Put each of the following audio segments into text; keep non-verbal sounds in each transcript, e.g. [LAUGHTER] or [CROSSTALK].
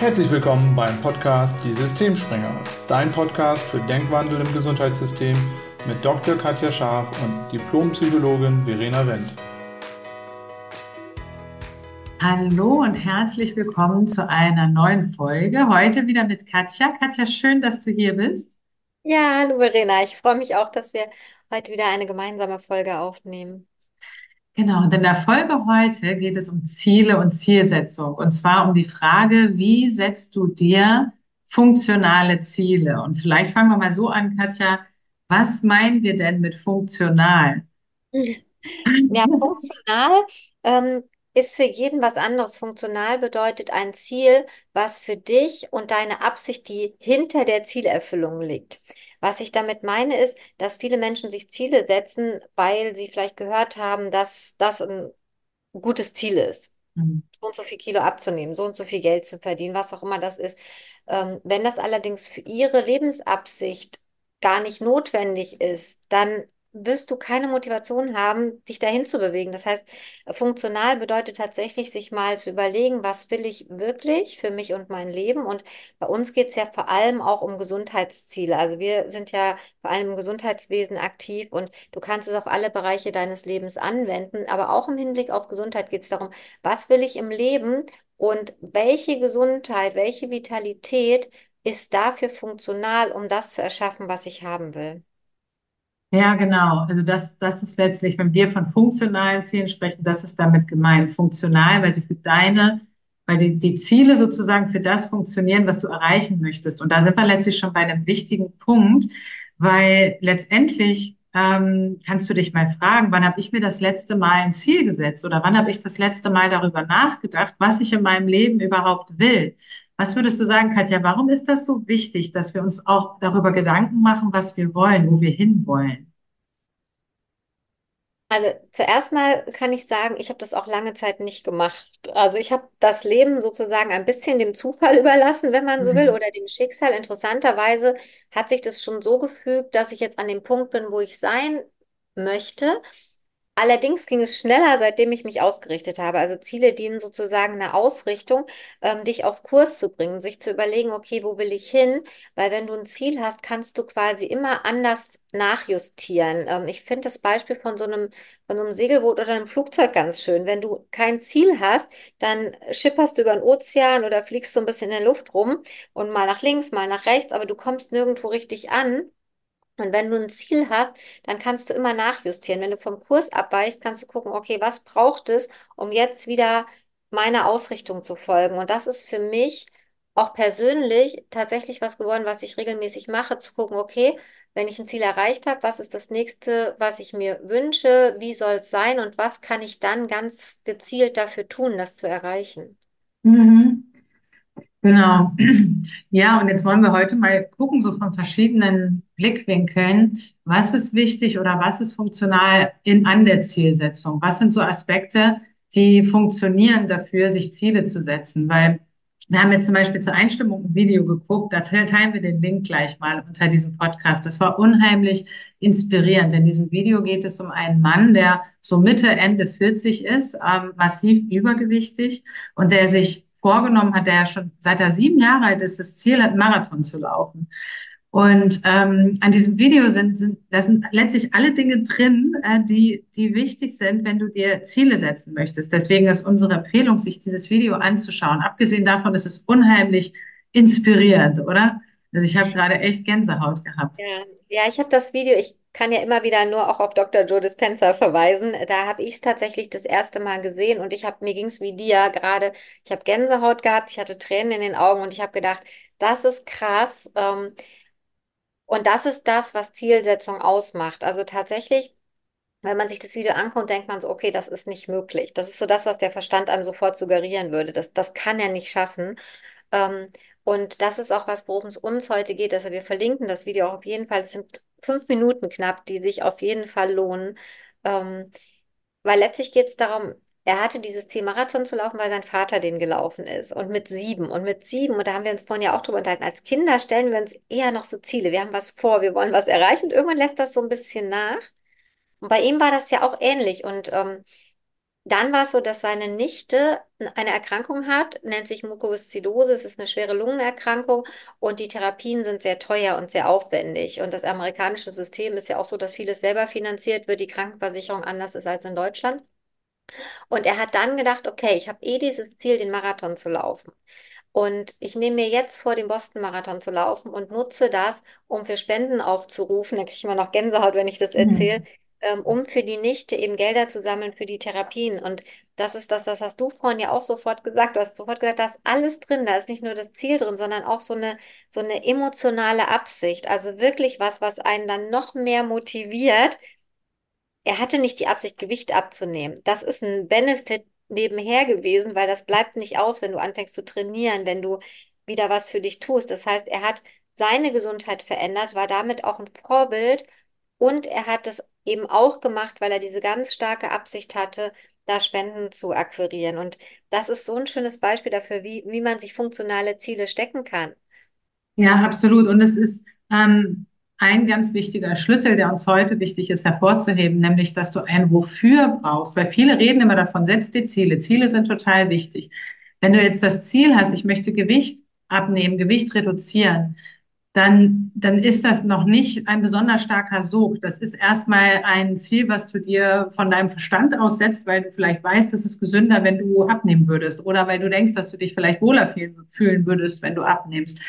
Herzlich willkommen beim Podcast Die Systemspringer, dein Podcast für Denkwandel im Gesundheitssystem mit Dr. Katja Scharf und Diplompsychologin Verena Wendt. Hallo und herzlich willkommen zu einer neuen Folge. Heute wieder mit Katja. Katja, schön, dass du hier bist. Ja, hallo Verena. Ich freue mich auch, dass wir heute wieder eine gemeinsame Folge aufnehmen. Genau, und in der Folge heute geht es um Ziele und Zielsetzung. Und zwar um die Frage, wie setzt du dir funktionale Ziele? Und vielleicht fangen wir mal so an, Katja. Was meinen wir denn mit funktional? [LAUGHS] Ja, funktional ähm, ist für jeden was anderes. Funktional bedeutet ein Ziel, was für dich und deine Absicht, die hinter der Zielerfüllung liegt. Was ich damit meine, ist, dass viele Menschen sich Ziele setzen, weil sie vielleicht gehört haben, dass das ein gutes Ziel ist. Mhm. So und so viel Kilo abzunehmen, so und so viel Geld zu verdienen, was auch immer das ist. Ähm, wenn das allerdings für ihre Lebensabsicht gar nicht notwendig ist, dann wirst du keine Motivation haben, dich dahin zu bewegen. Das heißt, funktional bedeutet tatsächlich, sich mal zu überlegen, was will ich wirklich für mich und mein Leben. Und bei uns geht es ja vor allem auch um Gesundheitsziele. Also wir sind ja vor allem im Gesundheitswesen aktiv und du kannst es auf alle Bereiche deines Lebens anwenden. Aber auch im Hinblick auf Gesundheit geht es darum, was will ich im Leben und welche Gesundheit, welche Vitalität ist dafür funktional, um das zu erschaffen, was ich haben will. Ja, genau. Also das, das ist letztlich, wenn wir von funktionalen Zielen sprechen, das ist damit gemeint. Funktional, weil sie für deine, weil die, die Ziele sozusagen für das funktionieren, was du erreichen möchtest. Und da sind wir letztlich schon bei einem wichtigen Punkt, weil letztendlich ähm, kannst du dich mal fragen, wann habe ich mir das letzte Mal ein Ziel gesetzt oder wann habe ich das letzte Mal darüber nachgedacht, was ich in meinem Leben überhaupt will. Was würdest du sagen, Katja, warum ist das so wichtig, dass wir uns auch darüber Gedanken machen, was wir wollen, wo wir hinwollen? Also zuerst mal kann ich sagen, ich habe das auch lange Zeit nicht gemacht. Also ich habe das Leben sozusagen ein bisschen dem Zufall überlassen, wenn man so will, mhm. oder dem Schicksal. Interessanterweise hat sich das schon so gefügt, dass ich jetzt an dem Punkt bin, wo ich sein möchte. Allerdings ging es schneller, seitdem ich mich ausgerichtet habe. Also Ziele dienen sozusagen einer Ausrichtung, ähm, dich auf Kurs zu bringen, sich zu überlegen, okay, wo will ich hin? Weil wenn du ein Ziel hast, kannst du quasi immer anders nachjustieren. Ähm, ich finde das Beispiel von so einem, von so einem Segelboot oder einem Flugzeug ganz schön. Wenn du kein Ziel hast, dann schipperst du über den Ozean oder fliegst so ein bisschen in der Luft rum und mal nach links, mal nach rechts, aber du kommst nirgendwo richtig an. Und wenn du ein Ziel hast, dann kannst du immer nachjustieren. Wenn du vom Kurs abweichst, kannst du gucken, okay, was braucht es, um jetzt wieder meiner Ausrichtung zu folgen. Und das ist für mich auch persönlich tatsächlich was geworden, was ich regelmäßig mache, zu gucken, okay, wenn ich ein Ziel erreicht habe, was ist das nächste, was ich mir wünsche, wie soll es sein und was kann ich dann ganz gezielt dafür tun, das zu erreichen. Mhm. Genau. [CLEARS THROAT] Ja, und jetzt wollen wir heute mal gucken, so von verschiedenen Blickwinkeln, was ist wichtig oder was ist funktional in, an der Zielsetzung? Was sind so Aspekte, die funktionieren dafür, sich Ziele zu setzen? Weil wir haben jetzt zum Beispiel zur Einstimmung ein Video geguckt, da teilen wir den Link gleich mal unter diesem Podcast. Das war unheimlich inspirierend. In diesem Video geht es um einen Mann, der so Mitte, Ende 40 ist, ähm, massiv übergewichtig und der sich vorgenommen hat, der ja schon seit er sieben Jahre alt ist, das Ziel hat, Marathon zu laufen. Und ähm, an diesem Video sind, sind, da sind letztlich alle Dinge drin, äh, die, die wichtig sind, wenn du dir Ziele setzen möchtest. Deswegen ist unsere Empfehlung, sich dieses Video anzuschauen. Abgesehen davon ist es unheimlich inspirierend, oder? Also ich habe gerade echt Gänsehaut gehabt. Ja, ja ich habe das Video, ich kann ja immer wieder nur auch auf Dr. Joe Dispenza verweisen. Da habe ich es tatsächlich das erste Mal gesehen und ich habe, mir ging es wie dir gerade, ich habe Gänsehaut gehabt, ich hatte Tränen in den Augen und ich habe gedacht, das ist krass. Ähm, und das ist das, was Zielsetzung ausmacht. Also tatsächlich, wenn man sich das Video anguckt, denkt man so, okay, das ist nicht möglich. Das ist so das, was der Verstand einem sofort suggerieren würde. Das, das kann er nicht schaffen. Ähm, und das ist auch was, worum es uns heute geht. Also wir verlinken das Video auch auf jeden Fall. Es sind fünf Minuten knapp, die sich auf jeden Fall lohnen. Ähm, weil letztlich geht es darum, er hatte dieses Ziel, Marathon zu laufen, weil sein Vater den gelaufen ist. Und mit sieben. Und mit sieben, und da haben wir uns vorhin ja auch drüber unterhalten, als Kinder stellen wir uns eher noch so Ziele. Wir haben was vor, wir wollen was erreichen. Und irgendwann lässt das so ein bisschen nach. Und bei ihm war das ja auch ähnlich. Und ähm, dann war es so, dass seine Nichte eine Erkrankung hat, nennt sich Mukoviszidose. Es ist eine schwere Lungenerkrankung und die Therapien sind sehr teuer und sehr aufwendig. Und das amerikanische System ist ja auch so, dass vieles selber finanziert wird, die Krankenversicherung anders ist als in Deutschland. Und er hat dann gedacht, okay, ich habe eh dieses Ziel, den Marathon zu laufen. Und ich nehme mir jetzt vor, den Boston-Marathon zu laufen und nutze das, um für Spenden aufzurufen. Da kriege ich immer noch Gänsehaut, wenn ich das erzähle. Mhm ähm, um für die Nichte eben Gelder zu sammeln für die Therapien. Und das ist das, das hast du vorhin ja auch sofort gesagt. Du hast sofort gesagt, da ist alles drin. Da ist nicht nur das Ziel drin, sondern auch so eine, so eine emotionale Absicht. Also wirklich was, was einen dann noch mehr motiviert. Er hatte nicht die Absicht, Gewicht abzunehmen. Das ist ein Benefit nebenher gewesen, weil das bleibt nicht aus, wenn du anfängst zu trainieren, wenn du wieder was für dich tust. Das heißt, er hat seine Gesundheit verändert, war damit auch ein Vorbild und er hat es eben auch gemacht, weil er diese ganz starke Absicht hatte, da Spenden zu akquirieren. Und das ist so ein schönes Beispiel dafür, wie, wie man sich funktionale Ziele stecken kann. Ja, absolut. Und es ist ähm, ein ganz wichtiger Schlüssel, der uns heute wichtig ist hervorzuheben, nämlich, dass du ein Wofür brauchst. Weil viele reden immer davon, setz die Ziele. Ziele sind total wichtig. Wenn du jetzt das Ziel hast, ich möchte Gewicht abnehmen, Gewicht reduzieren, dann, dann ist das noch nicht ein besonders starker Sog. Das ist erstmal ein Ziel, was du dir von deinem Verstand aussetzt, weil du vielleicht weißt, es ist gesünder, wenn du abnehmen würdest oder weil du denkst, dass du dich vielleicht wohler fühlen würdest, wenn du abnimmst.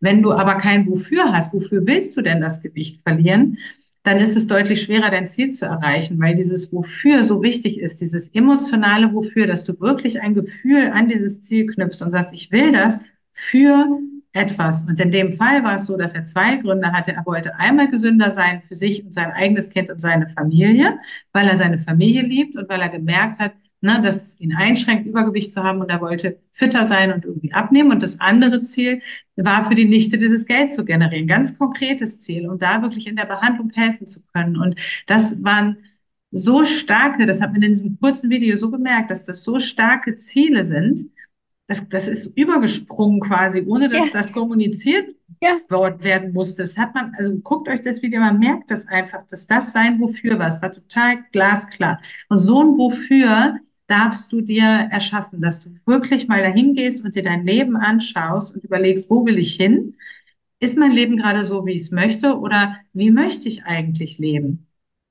Wenn du aber kein Wofür hast, wofür willst du denn das Gewicht verlieren? Dann ist es deutlich schwerer, dein Ziel zu erreichen, weil dieses Wofür so wichtig ist, dieses emotionale Wofür, dass du wirklich ein Gefühl an dieses Ziel knüpfst und sagst, ich will das für etwas. Und in dem Fall war es so, dass er zwei Gründe hatte. Er wollte einmal gesünder sein für sich und sein eigenes Kind und seine Familie, weil er seine Familie liebt und weil er gemerkt hat, ne, dass es ihn einschränkt, Übergewicht zu haben und er wollte fitter sein und irgendwie abnehmen. Und das andere Ziel war für die Nichte, dieses Geld zu generieren. Ganz konkretes Ziel und da wirklich in der Behandlung helfen zu können. Und das waren so starke, das hat man in diesem kurzen Video so gemerkt, dass das so starke Ziele sind, das, das ist übergesprungen quasi, ohne dass ja. das kommuniziert ja. werden musste. Das hat man, also guckt euch das Video, man merkt das einfach, dass das sein Wofür war. Es war total glasklar. Und so ein Wofür darfst du dir erschaffen, dass du wirklich mal dahin gehst und dir dein Leben anschaust und überlegst, wo will ich hin? Ist mein Leben gerade so, wie ich es möchte? Oder wie möchte ich eigentlich leben?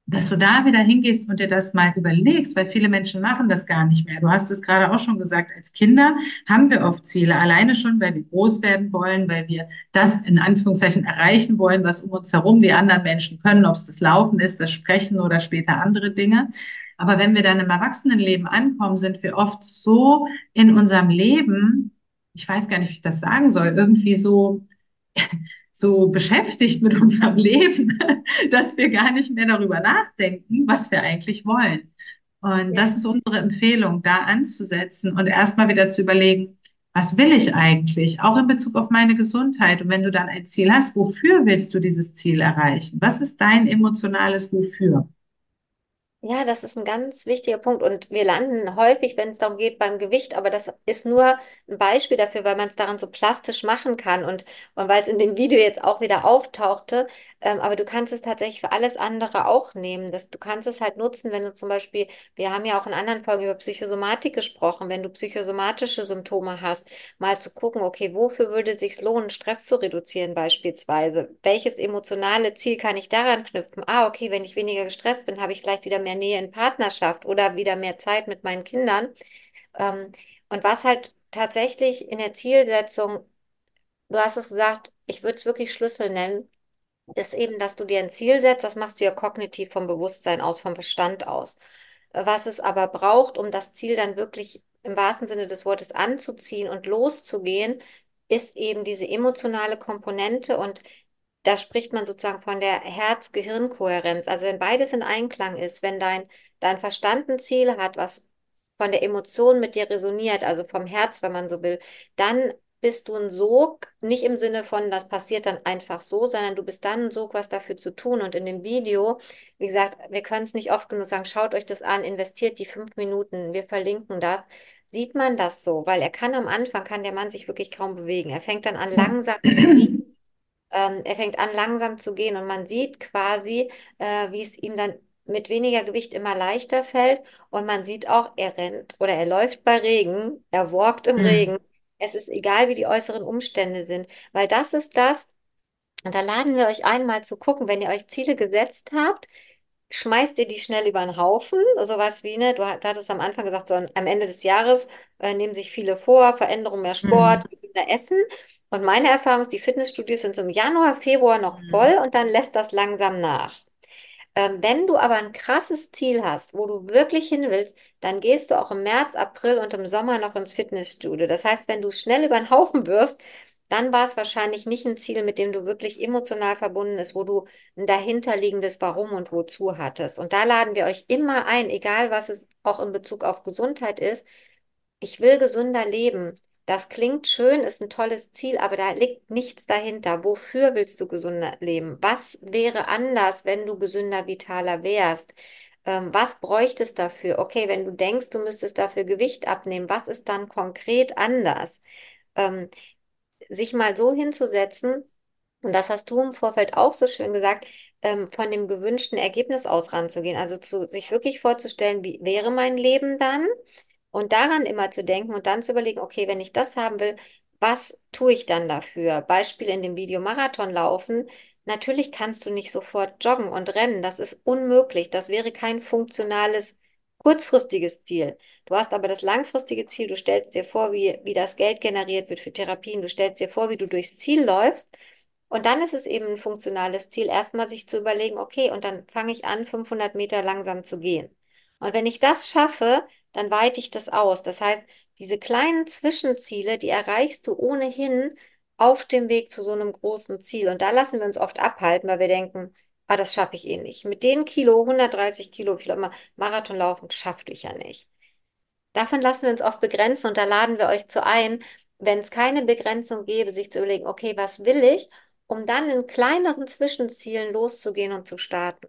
Dass du da wieder hingehst und dir das mal überlegst, weil viele Menschen machen das gar nicht mehr. Du hast es gerade auch schon gesagt, als Kinder haben wir oft Ziele, alleine schon, weil wir groß werden wollen, weil wir das in Anführungszeichen erreichen wollen, was um uns herum die anderen Menschen können, ob es das Laufen ist, das Sprechen oder später andere Dinge. Aber wenn wir dann im Erwachsenenleben ankommen, sind wir oft so in unserem Leben, ich weiß gar nicht, wie ich das sagen soll, irgendwie so so beschäftigt mit unserem [LAUGHS] Leben, dass wir gar nicht mehr darüber nachdenken, was wir eigentlich wollen. Und ja. das ist unsere Empfehlung, da anzusetzen und erstmal wieder zu überlegen, was will ich eigentlich, auch in Bezug auf meine Gesundheit. Und wenn du dann ein Ziel hast, wofür willst du dieses Ziel erreichen? Was ist dein emotionales Wofür? Ja, das ist ein ganz wichtiger Punkt und wir landen häufig, wenn es darum geht, beim Gewicht, aber das ist nur ein Beispiel dafür, weil man es daran so plastisch machen kann und, und weil es in dem Video jetzt auch wieder auftauchte, ähm, aber du kannst es tatsächlich für alles andere auch nehmen. Das, du kannst es halt nutzen, wenn du zum Beispiel, wir haben ja auch in anderen Folgen über Psychosomatik gesprochen, wenn du psychosomatische Symptome hast, mal zu gucken, okay, wofür würde es sich lohnen, Stress zu reduzieren beispielsweise? Welches emotionale Ziel kann ich daran knüpfen? Ah, okay, wenn ich weniger gestresst bin, habe ich vielleicht wieder mehr Nähe in Partnerschaft oder wieder mehr Zeit mit meinen Kindern. Ähm, und was halt tatsächlich in der Zielsetzung, du hast es gesagt, ich würde es wirklich Schlüssel nennen, ist eben, dass du dir ein Ziel setzt, das machst du ja kognitiv vom Bewusstsein aus, vom Verstand aus. Was es aber braucht, um das Ziel dann wirklich im wahrsten Sinne des Wortes anzuziehen und loszugehen, ist eben diese emotionale Komponente und da spricht man sozusagen von der Herz-Gehirn-Kohärenz. Also wenn beides in Einklang ist, wenn dein, dein Verstand ein Ziel hat, was von der Emotion mit dir resoniert, also vom Herz, wenn man so will, dann bist du ein Sog, nicht im Sinne von, das passiert dann einfach so, sondern du bist dann ein Sog, was dafür zu tun. Und in dem Video, wie gesagt, wir können es nicht oft genug sagen, schaut euch das an, investiert die fünf Minuten, wir verlinken das. Sieht man das so? Weil er kann am Anfang, kann der Mann sich wirklich kaum bewegen. Er fängt dann an langsam zu. Ähm, er fängt an langsam zu gehen und man sieht quasi, äh, wie es ihm dann mit weniger Gewicht immer leichter fällt. Und man sieht auch, er rennt oder er läuft bei Regen, er walkt im Mhm. Regen. Es ist egal, wie die äußeren Umstände sind, weil das ist das, und da laden wir euch ein, mal zu gucken, wenn ihr euch Ziele gesetzt habt, schmeißt ihr die schnell über den Haufen? Sowas wie, ne, du, du hattest am Anfang gesagt, so am Ende des Jahres äh, nehmen sich viele vor, Veränderung, mehr Sport, Mhm. gesünder Essen. Und meine Erfahrung ist, die Fitnessstudios sind so im Januar, Februar noch Mhm. voll und dann lässt das langsam nach. Ähm, wenn du aber ein krasses Ziel hast, wo du wirklich hin willst, dann gehst du auch im März, April und im Sommer noch ins Fitnessstudio. Das heißt, wenn du es schnell über den Haufen wirfst, dann war es wahrscheinlich nicht ein Ziel, mit dem du wirklich emotional verbunden bist, wo du ein dahinterliegendes Warum und Wozu hattest. Und da laden wir euch immer ein, egal was es auch in Bezug auf Gesundheit ist. Ich will gesünder leben. Das klingt schön, ist ein tolles Ziel, aber da liegt nichts dahinter. Wofür willst du gesünder leben? Was wäre anders, wenn du gesünder, vitaler wärst? Ähm, was bräuchtest dafür? Okay, wenn du denkst, du müsstest dafür Gewicht abnehmen, was ist dann konkret anders? Ähm, sich mal so hinzusetzen, und das hast du im Vorfeld auch so schön gesagt, ähm, von dem gewünschten Ergebnis aus ranzugehen. Also zu, sich wirklich vorzustellen, wie wäre mein Leben dann? Und daran immer zu denken und dann zu überlegen, okay, wenn ich das haben will, was tue ich dann dafür? Beispiel in dem Video Marathon laufen. Natürlich kannst du nicht sofort joggen und rennen. Das ist unmöglich. Das wäre kein funktionales, kurzfristiges Ziel. Du hast aber das langfristige Ziel. Du stellst dir vor, wie, wie das Geld generiert wird für Therapien. Du stellst dir vor, wie du durchs Ziel läufst. Und dann ist es eben ein funktionales Ziel, erstmal sich zu überlegen, okay, und dann fange ich an, 500 Meter langsam zu gehen. Und wenn ich das schaffe, dann weite ich das aus. Das heißt, diese kleinen Zwischenziele, die erreichst du ohnehin auf dem Weg zu so einem großen Ziel. Und da lassen wir uns oft abhalten, weil wir denken, ah, das schaffe ich eh nicht. Mit den Kilo, 130 Kilo, wie immer, Marathon laufen, schaffe ich ja nicht. Davon lassen wir uns oft begrenzen und da laden wir euch zu ein, wenn es keine Begrenzung gäbe, sich zu überlegen, okay, was will ich, um dann in kleineren Zwischenzielen loszugehen und zu starten.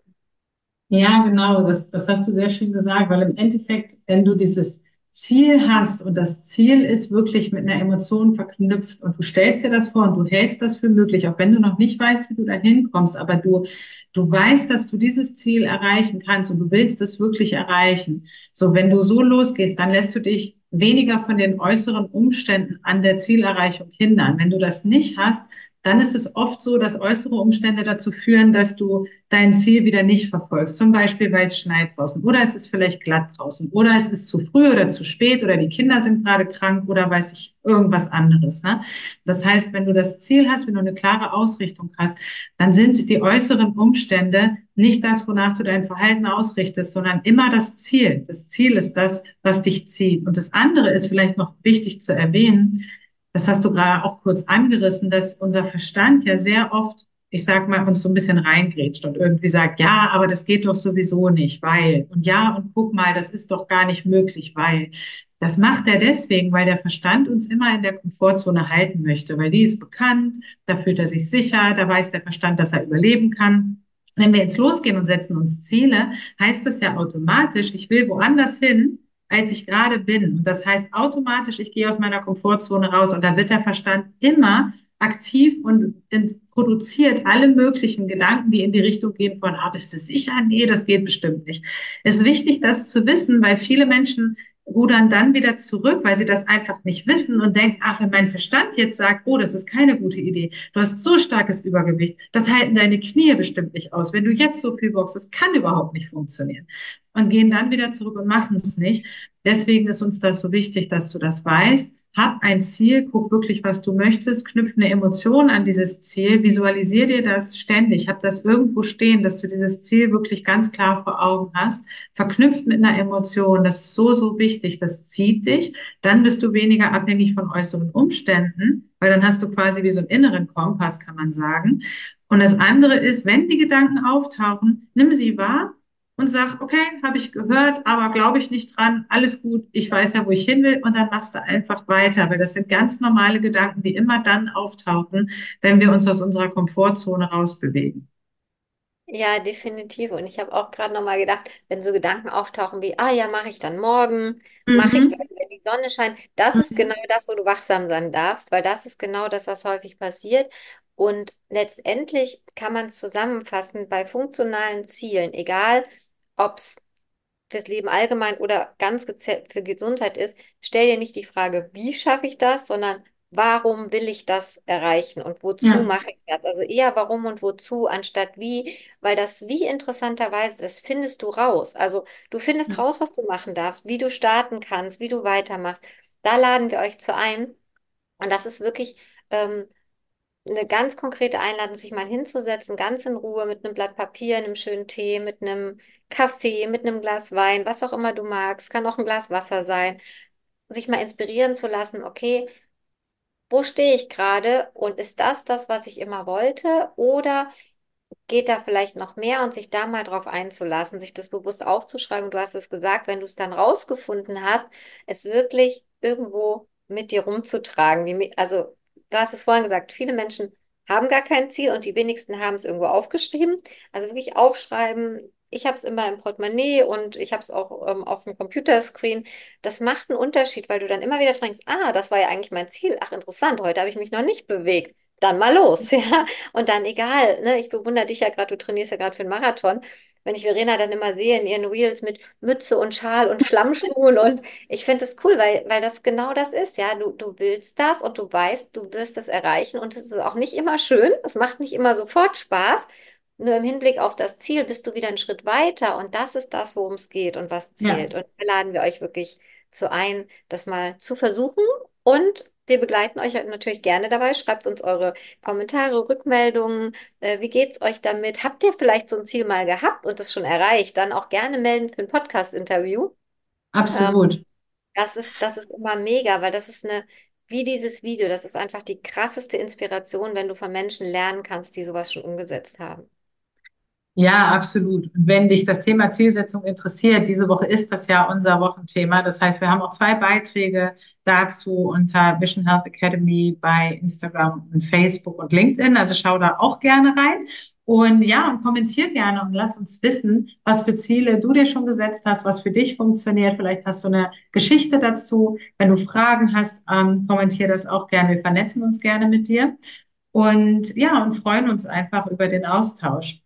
Ja, genau, das, das hast du sehr schön gesagt, weil im Endeffekt, wenn du dieses Ziel hast und das Ziel ist wirklich mit einer Emotion verknüpft und du stellst dir das vor und du hältst das für möglich, auch wenn du noch nicht weißt, wie du da hinkommst, aber du, du weißt, dass du dieses Ziel erreichen kannst und du willst es wirklich erreichen. So, wenn du so losgehst, dann lässt du dich weniger von den äußeren Umständen an der Zielerreichung hindern. Wenn du das nicht hast, dann ist es oft so, dass äußere Umstände dazu führen, dass du dein Ziel wieder nicht verfolgst. Zum Beispiel, weil es schneit draußen oder es ist vielleicht glatt draußen oder es ist zu früh oder zu spät oder die Kinder sind gerade krank oder weiß ich irgendwas anderes. Ne? Das heißt, wenn du das Ziel hast, wenn du eine klare Ausrichtung hast, dann sind die äußeren Umstände nicht das, wonach du dein Verhalten ausrichtest, sondern immer das Ziel. Das Ziel ist das, was dich zieht. Und das andere ist vielleicht noch wichtig zu erwähnen, das hast du gerade auch kurz angerissen, dass unser Verstand ja sehr oft, ich sag mal, uns so ein bisschen reingrätscht und irgendwie sagt, ja, aber das geht doch sowieso nicht, weil, und ja, und guck mal, das ist doch gar nicht möglich, weil. Das macht er deswegen, weil der Verstand uns immer in der Komfortzone halten möchte, weil die ist bekannt, da fühlt er sich sicher, da weiß der Verstand, dass er überleben kann. Wenn wir jetzt losgehen und setzen uns Ziele, heißt das ja automatisch, ich will woanders hin, als ich gerade bin. Und das heißt automatisch, ich gehe aus meiner Komfortzone raus und da wird der Verstand immer aktiv und produziert alle möglichen Gedanken, die in die Richtung gehen von, ah, bist du sicher? Nee, das geht bestimmt nicht. Es ist wichtig, das zu wissen, weil viele Menschen rudern dann wieder zurück, weil sie das einfach nicht wissen und denken, ach, wenn mein Verstand jetzt sagt, oh, das ist keine gute Idee, du hast so starkes Übergewicht, das halten deine Knie bestimmt nicht aus. Wenn du jetzt so viel boxst, das kann überhaupt nicht funktionieren. Und gehen dann wieder zurück und machen es nicht. Deswegen ist uns das so wichtig, dass du das weißt. Hab ein Ziel, guck wirklich, was du möchtest, knüpf eine Emotion an dieses Ziel, visualisier dir das ständig, hab das irgendwo stehen, dass du dieses Ziel wirklich ganz klar vor Augen hast, verknüpft mit einer Emotion, das ist so, so wichtig, das zieht dich, dann bist du weniger abhängig von äußeren Umständen, weil dann hast du quasi wie so einen inneren Kompass, kann man sagen. Und das andere ist, wenn die Gedanken auftauchen, nimm sie wahr, und sag, okay, habe ich gehört, aber glaube ich nicht dran, alles gut, ich weiß ja, wo ich hin will und dann machst du einfach weiter, weil das sind ganz normale Gedanken, die immer dann auftauchen, wenn wir uns aus unserer Komfortzone rausbewegen. Ja, definitiv. Und ich habe auch gerade nochmal gedacht, wenn so Gedanken auftauchen wie, ah ja, mache ich dann morgen, mache ich, Mhm. wenn die Sonne scheint, das ist Mhm. genau das, wo du wachsam sein darfst, weil das ist genau das, was häufig passiert. Und letztendlich kann man zusammenfassen bei funktionalen Zielen, egal ob es fürs Leben allgemein oder ganz gezielt für Gesundheit ist, stell dir nicht die Frage, wie schaffe ich das, sondern warum will ich das erreichen und wozu Ja. mache ich das? Also eher warum und wozu anstatt wie, weil das wie interessanterweise, das findest du raus. Also du findest raus, was du machen darfst, wie du starten kannst, wie du weitermachst. Da laden wir euch zu ein. Und das ist wirklich ähm, eine ganz konkrete Einladung, sich mal hinzusetzen, ganz in Ruhe mit einem Blatt Papier, einem schönen Tee, mit einem Kaffee, mit einem Glas Wein, was auch immer du magst, kann auch ein Glas Wasser sein, sich mal inspirieren zu lassen, okay, wo stehe ich gerade und ist das das, was ich immer wollte? Oder geht da vielleicht noch mehr und sich da mal drauf einzulassen, sich das bewusst aufzuschreiben. Du hast es gesagt, wenn du es dann rausgefunden hast, es wirklich irgendwo mit dir rumzutragen. Also, du hast es vorhin gesagt, viele Menschen haben gar kein Ziel und die wenigsten haben es irgendwo aufgeschrieben. Also wirklich aufschreiben. Ich habe es immer im Portemonnaie und ich habe es auch ähm, auf dem Computerscreen. Das macht einen Unterschied, weil du dann immer wieder denkst, ah, das war ja eigentlich mein Ziel. Ach, interessant, heute habe ich mich noch nicht bewegt dann mal los, [LAUGHS] ja. Und dann egal, ne? Ich bewundere dich ja gerade, du trainierst ja gerade für einen Marathon. Wenn ich Verena dann immer sehe in ihren Reels mit Mütze und Schal und Schlammschuhen und ich finde das cool, weil, weil das genau das ist, ja. Du, du willst das und du weißt, du wirst das erreichen und es ist auch nicht immer schön, es macht nicht immer sofort Spaß. Nur im Hinblick auf das Ziel bist du wieder einen Schritt weiter und das ist das, worum es geht und was Ja. zählt. Und da laden wir euch wirklich zu ein, das mal zu versuchen und wir begleiten euch natürlich gerne dabei. Schreibt uns eure Kommentare, Rückmeldungen. Äh, wie geht's euch damit? Habt ihr vielleicht so ein Ziel mal gehabt und das schon erreicht? Dann auch gerne melden für ein Podcast-Interview. Ähm, Absolut. das ist, das ist immer mega, weil das ist eine, wie dieses Video, das ist einfach die krasseste Inspiration, wenn du von Menschen lernen kannst, die sowas schon umgesetzt haben. Ja, absolut. Wenn dich das Thema Zielsetzung interessiert, diese Woche ist das ja unser Wochenthema. Das heißt, wir haben auch zwei Beiträge dazu unter Vision Health Academy bei Instagram und Facebook und LinkedIn. Also schau da auch gerne rein. Und ja, und kommentier gerne und lass uns wissen, was für Ziele du dir schon gesetzt hast, was für dich funktioniert. Vielleicht hast du eine Geschichte dazu. Wenn du Fragen hast, ähm, kommentier das auch gerne. Wir vernetzen uns gerne mit dir. Und ja, und freuen uns einfach über den Austausch.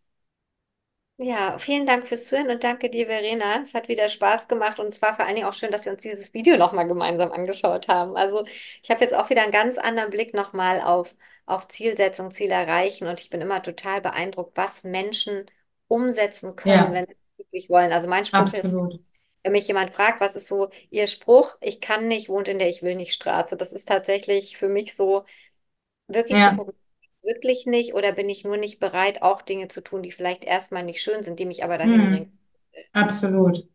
Ja, vielen Dank fürs Zuhören und danke dir, Verena. Es hat wieder Spaß gemacht und es war vor allen Dingen auch schön, dass wir uns dieses Video nochmal gemeinsam angeschaut haben. Also ich habe jetzt auch wieder einen ganz anderen Blick nochmal auf, auf Zielsetzung, Ziel erreichen und ich bin immer total beeindruckt, was Menschen umsetzen können, Ja, wenn sie es wirklich wollen. Also mein Spruch ist, absolut. wenn mich jemand fragt, was ist so Ihr Spruch? Ich kann nicht, wohnt in der Ich will nicht Straße. Das ist tatsächlich für mich so wirklich zu Ja. gucken, wirklich nicht oder bin ich nur nicht bereit, auch Dinge zu tun, die vielleicht erstmal nicht schön sind, die mich aber dahin bringen. Hm, absolut.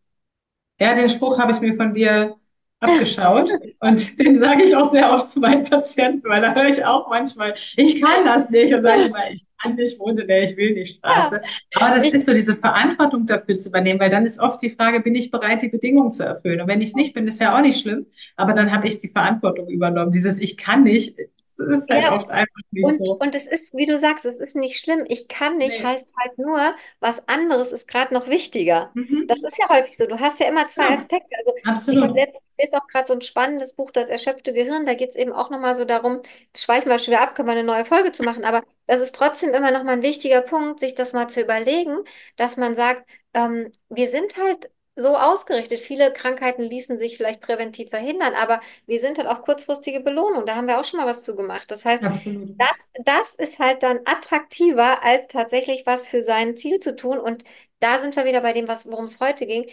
Ja, den Spruch habe ich mir von dir abgeschaut [LAUGHS] und den sage ich auch sehr oft zu meinen Patienten, weil da höre ich auch manchmal, ich kann das nicht und sage immer, ich kann nicht, wohnt in der Ich will nicht Ja, Straße. Aber das ist so diese Verantwortung dafür zu übernehmen, weil dann ist oft die Frage, bin ich bereit, die Bedingungen zu erfüllen? Und wenn ich es nicht bin, ist ja auch nicht schlimm, aber dann habe ich die Verantwortung übernommen. Dieses Ich kann nicht, das ist halt ja, oft einfach nicht Und, so. und es ist, wie du sagst, es ist nicht schlimm. Ich kann nicht, Nee. heißt halt nur, was anderes ist gerade noch wichtiger. Mhm. Das ist ja häufig so. Du hast ja immer zwei Ja, Aspekte. Also ich habe absolut. letztens auch gerade so ein spannendes Buch, Das erschöpfte Gehirn. Da geht es eben auch nochmal so darum, jetzt schweifen wir schon wieder ab, können wir eine neue Folge zu machen, aber das ist trotzdem immer nochmal ein wichtiger Punkt, sich das mal zu überlegen, dass man sagt, ähm, wir sind halt so ausgerichtet. Viele Krankheiten ließen sich vielleicht präventiv verhindern, aber wir sind halt auf kurzfristige Belohnung. Da haben wir auch schon mal was zu gemacht. Das heißt, Absolut. das, das ist halt dann attraktiver, als tatsächlich was für sein Ziel zu tun. Und da sind wir wieder bei dem, worum es heute ging.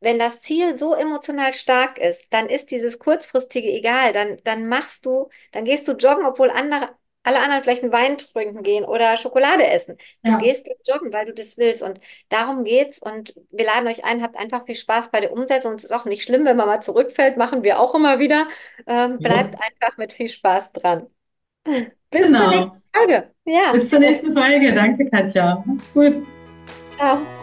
Wenn das Ziel so emotional stark ist, dann ist dieses kurzfristige egal. Dann, dann machst du, dann gehst du joggen, obwohl andere, alle anderen vielleicht einen Wein trinken gehen oder Schokolade essen. Du Ja, gehst joggen, weil du das willst. Und darum geht's. Und wir laden euch ein, habt einfach viel Spaß bei der Umsetzung. Es ist auch nicht schlimm, wenn man mal zurückfällt, machen wir auch immer wieder. Ähm, bleibt jo, einfach mit viel Spaß dran. [LAUGHS] Bis zur nächsten genau. Folge. Ja, Bis zur nächsten Folge. Danke, Katja. Macht's gut. ciao.